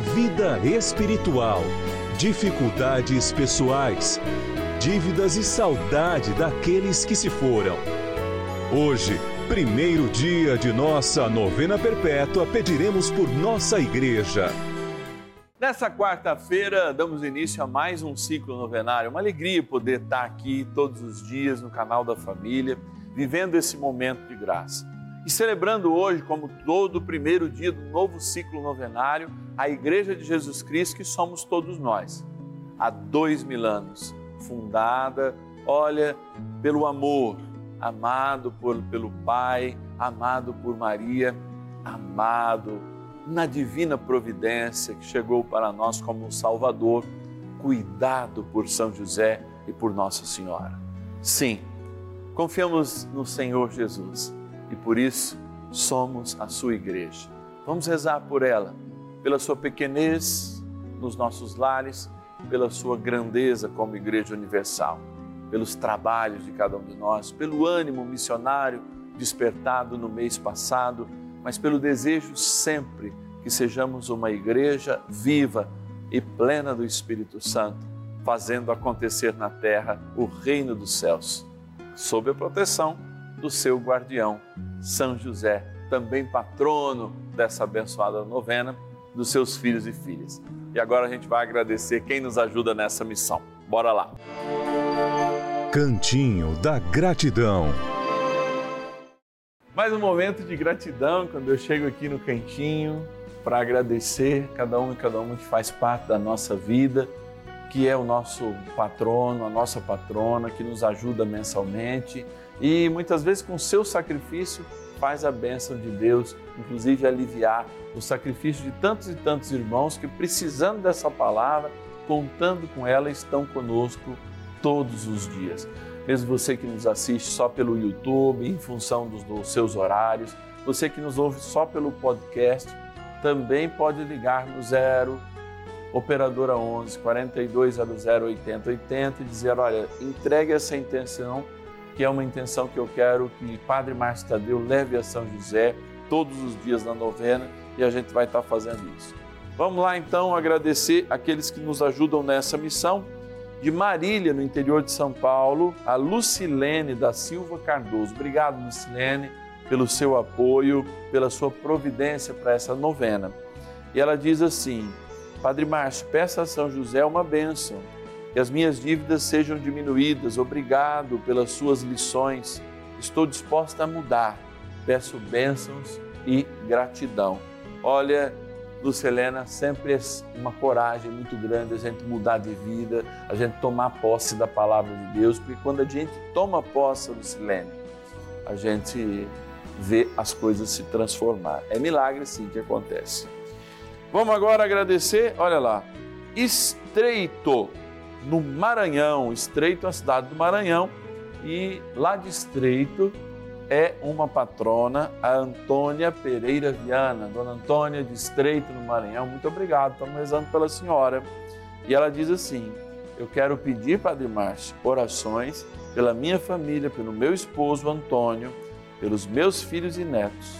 vida espiritual, dificuldades pessoais, dívidas e saudade daqueles que se foram. Hoje, primeiro dia de nossa novena perpétua, pediremos por nossa igreja. Nessa quarta-feira, damos início a mais um ciclo novenário. Uma alegria poder estar aqui todos os dias no canal da família, vivendo esse momento de graça. E celebrando hoje, como todo primeiro dia do novo ciclo novenário, a Igreja de Jesus Cristo, que somos todos nós. Há dois mil anos, fundada, olha, pelo amor, amado por, pelo Pai, amado por Maria, amado na divina providência que chegou para nós como um Salvador, cuidado por São José e por Nossa Senhora. Sim, confiamos no Senhor Jesus e por isso somos a sua igreja. Vamos rezar por ela, pela sua pequenez nos nossos lares, pela sua grandeza como igreja universal, pelos trabalhos de cada um de nós, pelo ânimo missionário despertado no mês passado, mas pelo desejo sempre que sejamos uma igreja viva e plena do Espírito Santo, fazendo acontecer na terra o reino dos céus, sob a proteção do seu guardião, São José, também patrono dessa abençoada novena, dos seus filhos e filhas. E agora a gente vai agradecer quem nos ajuda nessa missão. Bora lá! Cantinho da Gratidão. Mais um momento de gratidão quando eu chego aqui no cantinho para agradecer cada um e cada uma que faz parte da nossa vida, que é o nosso patrono, a nossa patrona, que nos ajuda mensalmente e muitas vezes com seu sacrifício faz a bênção de Deus, inclusive aliviar o sacrifício de tantos e tantos irmãos que precisando dessa palavra, contando com ela, estão conosco todos os dias. Mesmo você que nos assiste só pelo YouTube, em função dos, dos seus horários, você que nos ouve só pelo podcast, também pode ligar no zero operadora 11 4200 8080 e dizer, olha, entregue essa intenção, que é uma intenção que eu quero que Padre Márcio Tadeu leve a São José todos os dias na novena e a gente vai estar fazendo isso. Vamos lá então agradecer aqueles que nos ajudam nessa missão. De Marília, no interior de São Paulo, a Lucilene da Silva Cardoso. Obrigado, Lucilene, pelo seu apoio, pela sua providência para essa novena. E ela diz assim: Padre Márcio, peça a São José uma bênção, que as minhas dívidas sejam diminuídas. Obrigado pelas suas lições. Estou disposta a mudar. Peço bênçãos e gratidão. Olha, Lucelena, sempre é uma coragem muito grande a gente mudar de vida, a gente tomar posse da palavra de Deus, porque quando a gente toma posse, Lucilene, a gente vê as coisas se transformar. É milagre sim que acontece. Vamos agora agradecer, olha lá, Estreito, no Maranhão, Estreito é cidade do Maranhão, e lá de Estreito é uma patrona, a Antônia Pereira Viana. Dona Antônia de Estreito, no Maranhão, muito obrigado, estamos rezando pela senhora. E ela diz assim: Eu quero pedir, Padre Márcio, orações pela minha família, pelo meu esposo Antônio, pelos meus filhos e netos,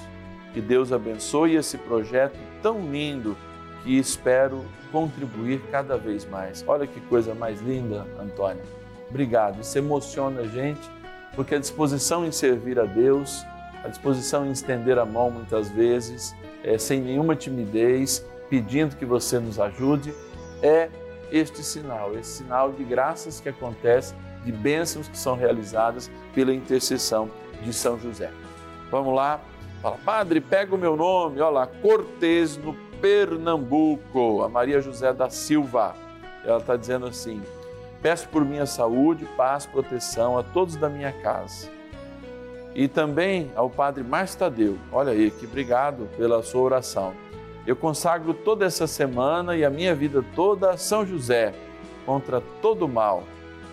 Que Deus abençoe esse projeto tão lindo que espero contribuir cada vez mais. Olha que coisa mais linda, Antônia. Obrigado. Isso emociona a gente, porque a disposição em servir a Deus, a disposição em estender a mão muitas vezes, é, sem nenhuma timidez, pedindo que você nos ajude, é este sinal, esse sinal de graças que acontece, de bênçãos que são realizadas pela intercessão de São José. Vamos lá, fala, Padre, pega o meu nome, olha lá, Cortês no Pernambuco, a Maria José da Silva. Ela está dizendo assim: peço por minha saúde, paz, proteção a todos da minha casa. E também ao Padre Márcio Tadeu. Olha aí, que obrigado pela sua oração. Eu consagro toda essa semana e a minha vida toda a São José contra todo mal.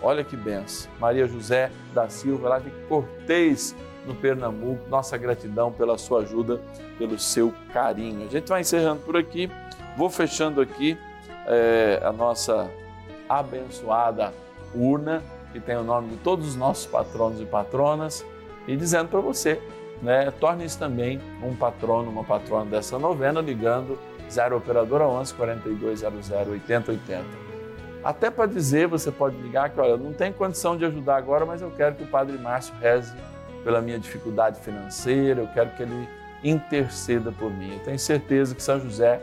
Olha que benção. Maria José da Silva, lá de Cortês, no Pernambuco. Nossa gratidão pela sua ajuda, pelo seu carinho. A gente vai encerrando por aqui. Vou fechando aqui é, a nossa abençoada urna, que tem o nome de todos os nossos patronos e patronas, e dizendo para você, né, torne-se também um patrono, uma patrona dessa novena, ligando 0 Operadora 11 4200 8080. Até para dizer, você pode ligar que, olha, não tem condição de ajudar agora, mas eu quero que o Padre Márcio reze pela minha dificuldade financeira, eu quero que ele interceda por mim. Eu tenho certeza que São José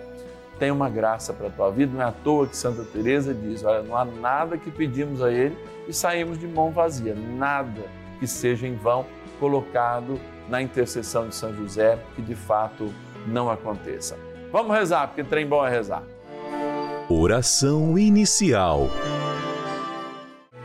tem uma graça para a tua vida, não é à toa que Santa Teresa diz, olha, não há nada que pedimos a ele e saímos de mão vazia, nada que seja em vão colocado na intercessão de São José, que de fato não aconteça. Vamos rezar, porque trem bom é rezar. Oração inicial.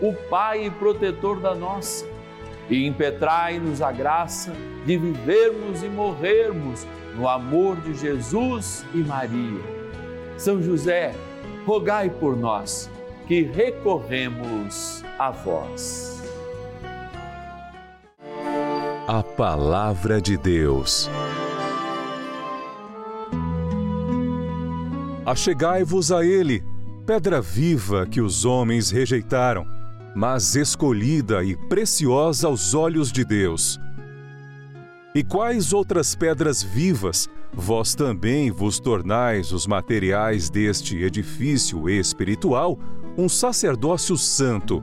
o Pai e protetor da nossa, e impetrai-nos a graça de vivermos e morrermos no amor de Jesus e Maria. São José, rogai por nós que recorremos a vós. A Palavra de Deus. Achegai-vos a Ele, pedra viva que os homens rejeitaram mas escolhida e preciosa aos olhos de Deus. E quais outras pedras vivas vós também vos tornais os materiais deste edifício espiritual, um sacerdócio santo,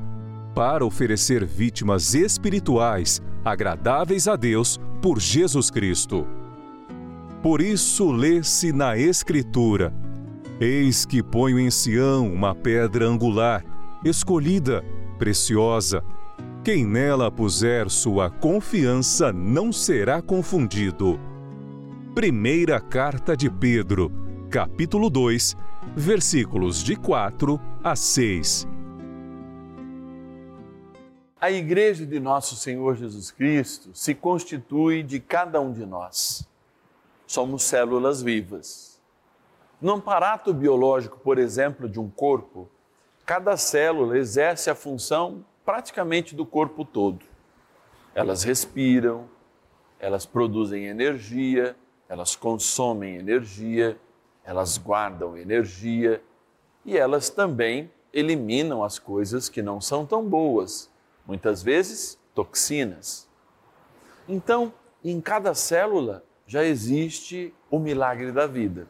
para oferecer vítimas espirituais agradáveis a Deus por Jesus Cristo. Por isso lê-se na Escritura: Eis que ponho em Sião uma pedra angular, escolhida, preciosa. Quem nela puser sua confiança não será confundido. Primeira Carta de Pedro, capítulo 2, versículos de 4 a 6. A igreja de nosso Senhor Jesus Cristo se constitui de cada um de nós. Somos células vivas. No aparato biológico, por exemplo, de um corpo, cada célula exerce a função praticamente do corpo todo. Elas respiram, elas produzem energia, elas consomem energia, elas guardam energia e elas também eliminam as coisas que não são tão boas, muitas vezes toxinas. Então, em cada célula já existe o milagre da vida.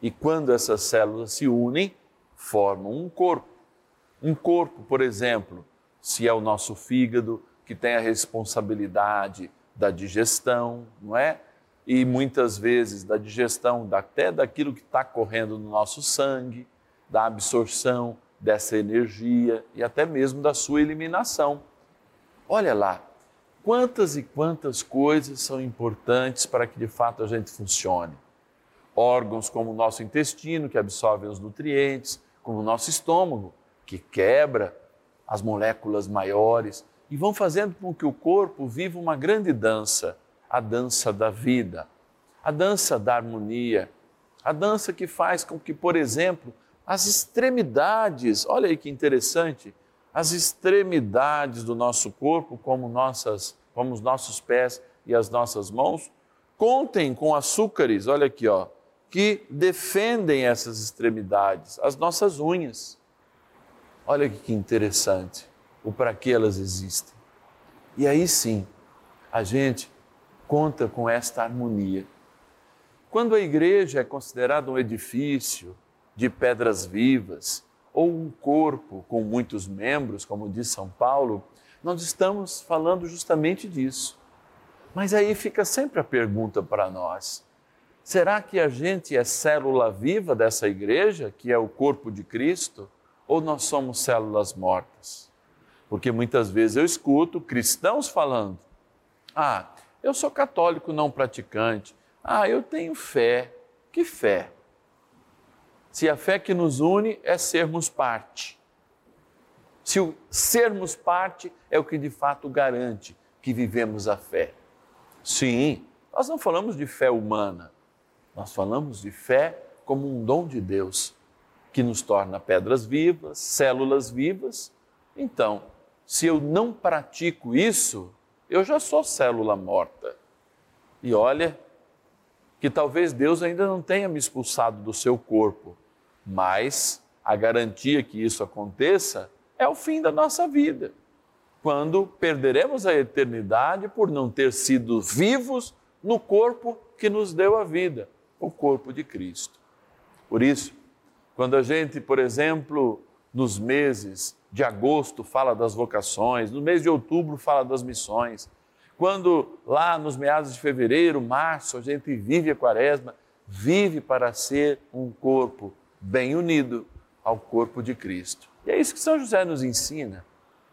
E quando essas células se unem, formam um corpo. Um corpo, por exemplo, se é o nosso fígado que tem a responsabilidade da digestão, não é? E muitas vezes da digestão até daquilo que está correndo no nosso sangue, da absorção dessa energia e até mesmo da sua eliminação. Olha lá, quantas e quantas coisas são importantes para que de fato a gente funcione. Órgãos como o nosso intestino, que absorvem os nutrientes, como o nosso estômago, que quebra as moléculas maiores e vão fazendo com que o corpo viva uma grande dança, a dança da vida, a dança da harmonia, a dança que faz com que, por exemplo, as extremidades, olha aí que interessante, as extremidades do nosso corpo, como, nossas, como os nossos pés e as nossas mãos, contem com açúcares, olha aqui, ó, que defendem essas extremidades, as nossas unhas. Olha que interessante o para que elas existem. E aí sim, a gente conta com esta harmonia. Quando a igreja é considerada um edifício de pedras vivas ou um corpo com muitos membros, como diz São Paulo, nós estamos falando justamente disso. Mas aí fica sempre a pergunta para nós: será que a gente é célula viva dessa igreja, que é o corpo de Cristo, ou nós somos células mortas? Porque muitas vezes eu escuto cristãos falando: ah, eu sou católico não praticante, ah, eu tenho fé. Que fé? Se a fé que nos une é sermos parte. Se o sermos parte é o que de fato garante que vivemos a fé. Sim, nós não falamos de fé humana, nós falamos de fé como um dom de Deus que nos torna pedras vivas, células vivas. Então, se eu não pratico isso, eu já sou célula morta. E olha, que talvez Deus ainda não tenha me expulsado do seu corpo, mas a garantia que isso aconteça é o fim da nossa vida, quando perderemos a eternidade por não ter sido vivos no corpo que nos deu a vida, o corpo de Cristo. Por isso, quando a gente, por exemplo, nos meses de agosto fala das vocações, no mês de outubro fala das missões. Quando lá nos meados de fevereiro, março, a gente vive a quaresma, vive para ser um corpo bem unido ao corpo de Cristo. E é isso que São José nos ensina: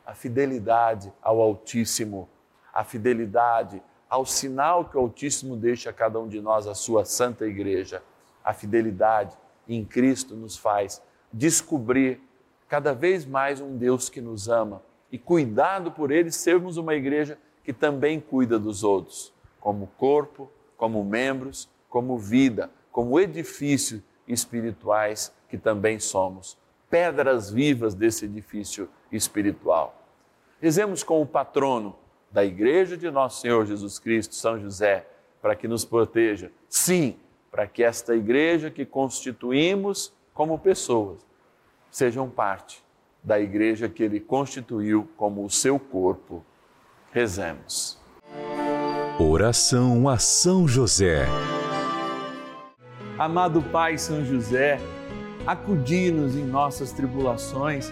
a fidelidade ao Altíssimo, a fidelidade ao sinal que o Altíssimo deixa a cada um de nós, a sua santa igreja. A fidelidade em Cristo nos faz descobrir cada vez mais um Deus que nos ama e cuidado por Ele, sermos uma igreja que também cuida dos outros, como corpo, como membros, como vida, como edifício espirituais que também somos, pedras vivas desse edifício espiritual. Rezemos com o patrono da Igreja de Nosso Senhor Jesus Cristo, São José, para que nos proteja. Sim, para que esta igreja que constituímos como pessoas sejam parte da igreja que ele constituiu como o seu corpo. Rezemos. Oração a São José. Amado Pai São José, acudi-nos em nossas tribulações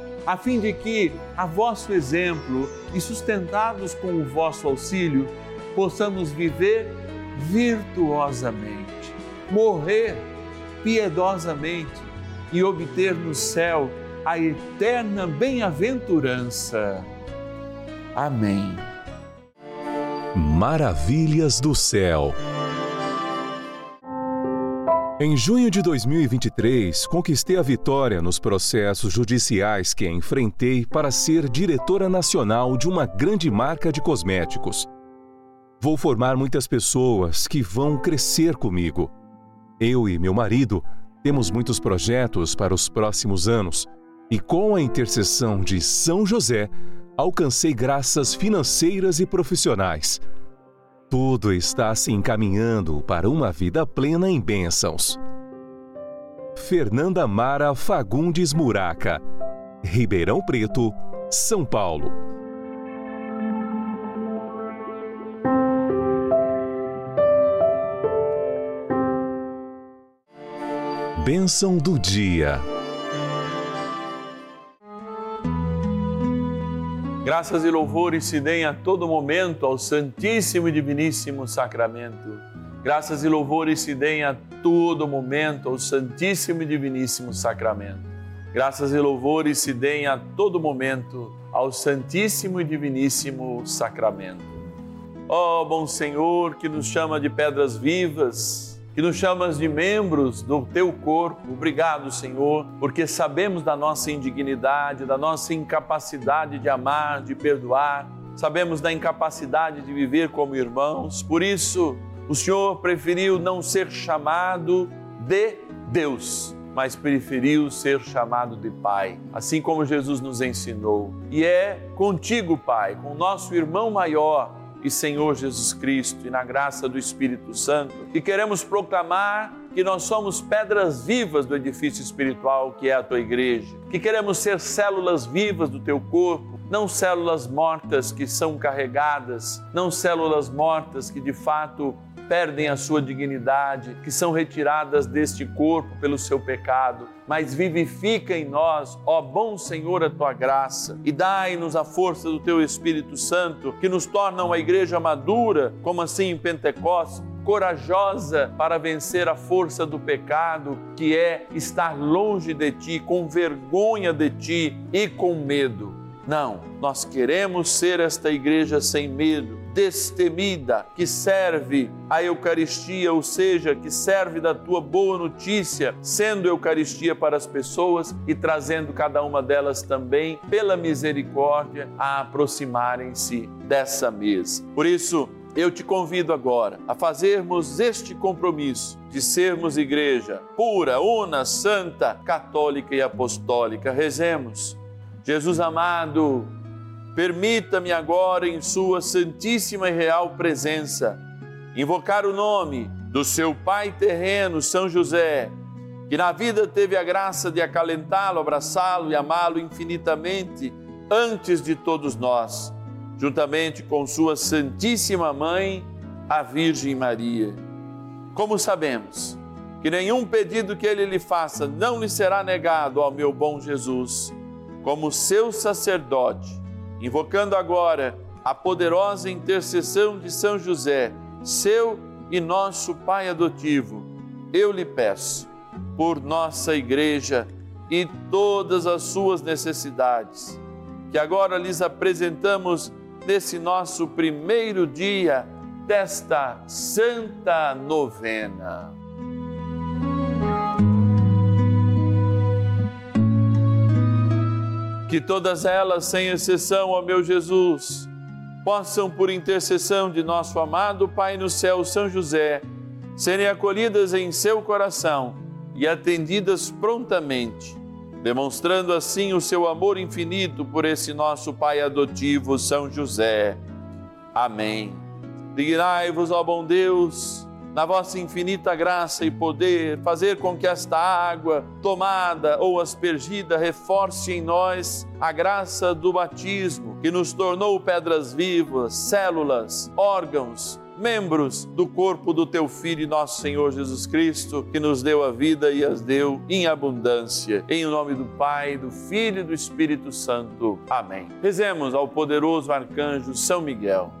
a fim de que, a vosso exemplo e sustentados com o vosso auxílio, possamos viver virtuosamente, morrer piedosamente e obter no céu a eterna bem-aventurança. Amém. Maravilhas do céu. Em junho de 2023, conquistei a vitória nos processos judiciais que enfrentei para ser diretora nacional de uma grande marca de cosméticos. Vou formar muitas pessoas que vão crescer comigo. Eu e meu marido temos muitos projetos para os próximos anos e, com a intercessão de São José, alcancei graças financeiras e profissionais. Tudo está se encaminhando para uma vida plena em bênçãos. Fernanda Mara Fagundes Muraca, Ribeirão Preto, São Paulo. Bênção do dia. Graças e louvores se deem a todo momento ao Santíssimo e Diviníssimo Sacramento. Graças e louvores se deem a todo momento ao Santíssimo e Diviníssimo Sacramento. Graças e louvores se deem a todo momento ao Santíssimo e Diviníssimo Sacramento. Ó oh, bom Senhor, que nos chama de pedras vivas, que nos chamas de membros do teu corpo. Obrigado, Senhor, porque sabemos da nossa indignidade, da nossa incapacidade de amar, de perdoar, sabemos da incapacidade de viver como irmãos. Por isso, o Senhor preferiu não ser chamado de Deus, mas preferiu ser chamado de Pai, assim como Jesus nos ensinou. E é contigo, Pai, com o nosso irmão maior e Senhor Jesus Cristo e na graça do Espírito Santo, e queremos proclamar que nós somos pedras vivas do edifício espiritual que é a tua igreja, que queremos ser células vivas do teu corpo, não células mortas que são carregadas, não células mortas que de fato perdem a sua dignidade, que são retiradas deste corpo pelo seu pecado, mas vivifica em nós, ó bom Senhor, a tua graça e dai-nos a força do teu Espírito Santo, que nos torna uma igreja madura, como assim em Pentecostes corajosa para vencer a força do pecado, que é estar longe de ti, com vergonha de ti e com medo. Não, nós queremos ser esta igreja sem medo, destemida, que serve a Eucaristia, ou seja, que serve da tua boa notícia, sendo Eucaristia para as pessoas e trazendo cada uma delas também, pela misericórdia, a aproximarem-se dessa mesa. Por isso, eu te convido agora a fazermos este compromisso de sermos igreja pura, una, santa, católica e apostólica. Rezemos. Jesus amado, Permita-me agora, em Sua Santíssima e Real Presença, invocar o nome do seu Pai terreno, São José, que na vida teve a graça de acalentá-lo, abraçá-lo e amá-lo infinitamente antes de todos nós, juntamente com Sua Santíssima Mãe, a Virgem Maria. Como sabemos que nenhum pedido que ele lhe faça não lhe será negado ao meu bom Jesus, como seu sacerdote invocando agora a poderosa intercessão de São José, seu e nosso Pai adotivo, eu lhe peço, por nossa igreja e todas as suas necessidades, que agora lhes apresentamos nesse nosso primeiro dia desta santa novena. Que todas elas, sem exceção, ó meu Jesus, possam, por intercessão de nosso amado Pai no céu, São José, serem acolhidas em seu coração e atendidas prontamente, demonstrando assim o seu amor infinito por esse nosso Pai adotivo, São José. Amém. Dignai-vos, ó bom Deus, na vossa infinita graça e poder, fazer com que esta água tomada ou aspergida reforce em nós a graça do batismo, que nos tornou pedras vivas, células, órgãos, membros do corpo do teu Filho, nosso Senhor Jesus Cristo, que nos deu a vida e as deu em abundância. Em nome do Pai, do Filho e do Espírito Santo. Amém. Rezemos ao poderoso arcanjo São Miguel.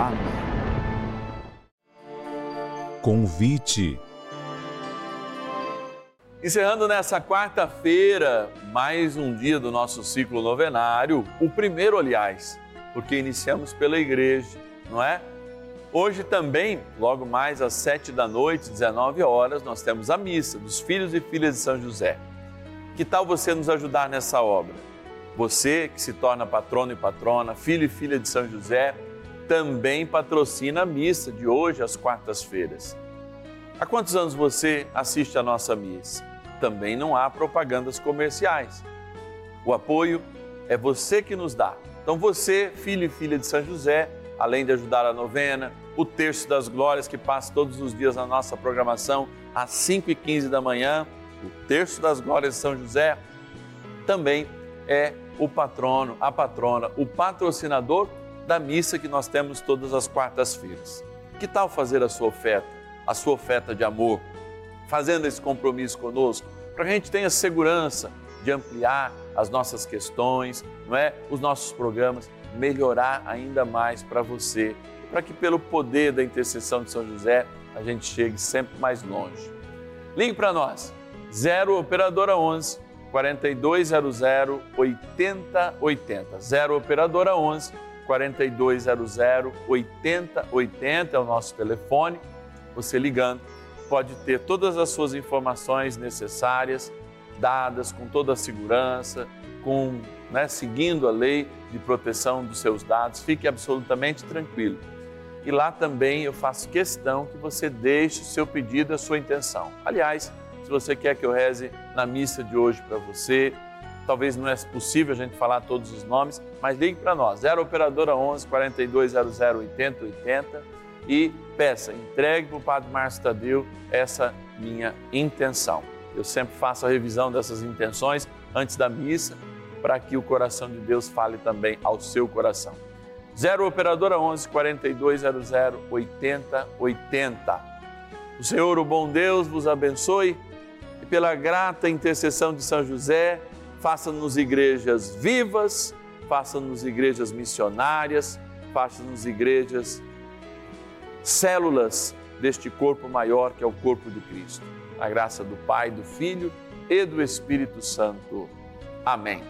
Amém. Convite. Encerrando nessa quarta-feira, mais um dia do nosso ciclo novenário, o primeiro, aliás, porque iniciamos pela igreja, não é? Hoje também, logo mais às sete da noite, 19 horas, nós temos a missa dos filhos e filhas de São José. Que tal você nos ajudar nessa obra? Você que se torna patrono e patrona, filho e filha de São José, também patrocina a missa de hoje às quartas-feiras. Há quantos anos você assiste a nossa missa? Também não há propagandas comerciais. O apoio é você que nos dá. Então você, filho e filha de São José, além de ajudar a novena, o terço das glórias que passa todos os dias na nossa programação às 5 e 15 da manhã, o terço das glórias de São José, também é o patrono, a patrona, o patrocinador da missa que nós temos todas as quartas-feiras. Que tal fazer a sua oferta? a sua oferta de amor, fazendo esse compromisso conosco, para que a gente tenha segurança de ampliar as nossas questões, não é? Os nossos programas, melhorar ainda mais para você, para que pelo poder da intercessão de São José a gente chegue sempre mais longe. Ligue para nós, 0 operadora 11 4200 8080. 0 operadora 11 4200 8080 é o nosso telefone você ligando, pode ter todas as suas informações necessárias, dadas com toda a segurança, com, né, seguindo a lei de proteção dos seus dados. Fique absolutamente tranquilo. E lá também eu faço questão que você deixe o seu pedido, a sua intenção. Aliás, se você quer que eu reze na missa de hoje para você, talvez não é possível a gente falar todos os nomes, mas ligue para nós, 0 Operadora 11 4200 8080 e peça, entregue para o Padre Márcio Tadeu essa minha intenção. Eu sempre faço a revisão dessas intenções antes da missa, para que o coração de Deus fale também ao seu coração. 0 Operadora 11 4200 8080. O Senhor, o bom Deus, vos abençoe e pela grata intercessão de São José, faça-nos igrejas vivas, faça-nos igrejas missionárias, faça-nos igrejas células deste corpo maior que é o corpo de Cristo. A graça do Pai, do Filho e do Espírito Santo. Amém.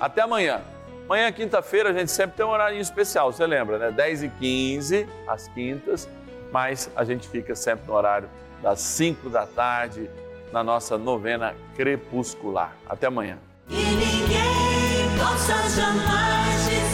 Até amanhã. Amanhã, quinta-feira, a gente sempre tem um horário especial, você lembra, né? 10 e 15 às quintas, mas a gente fica sempre no horário das 5 da tarde, na nossa novena crepuscular. Até amanhã. E ninguém possa jamais dizer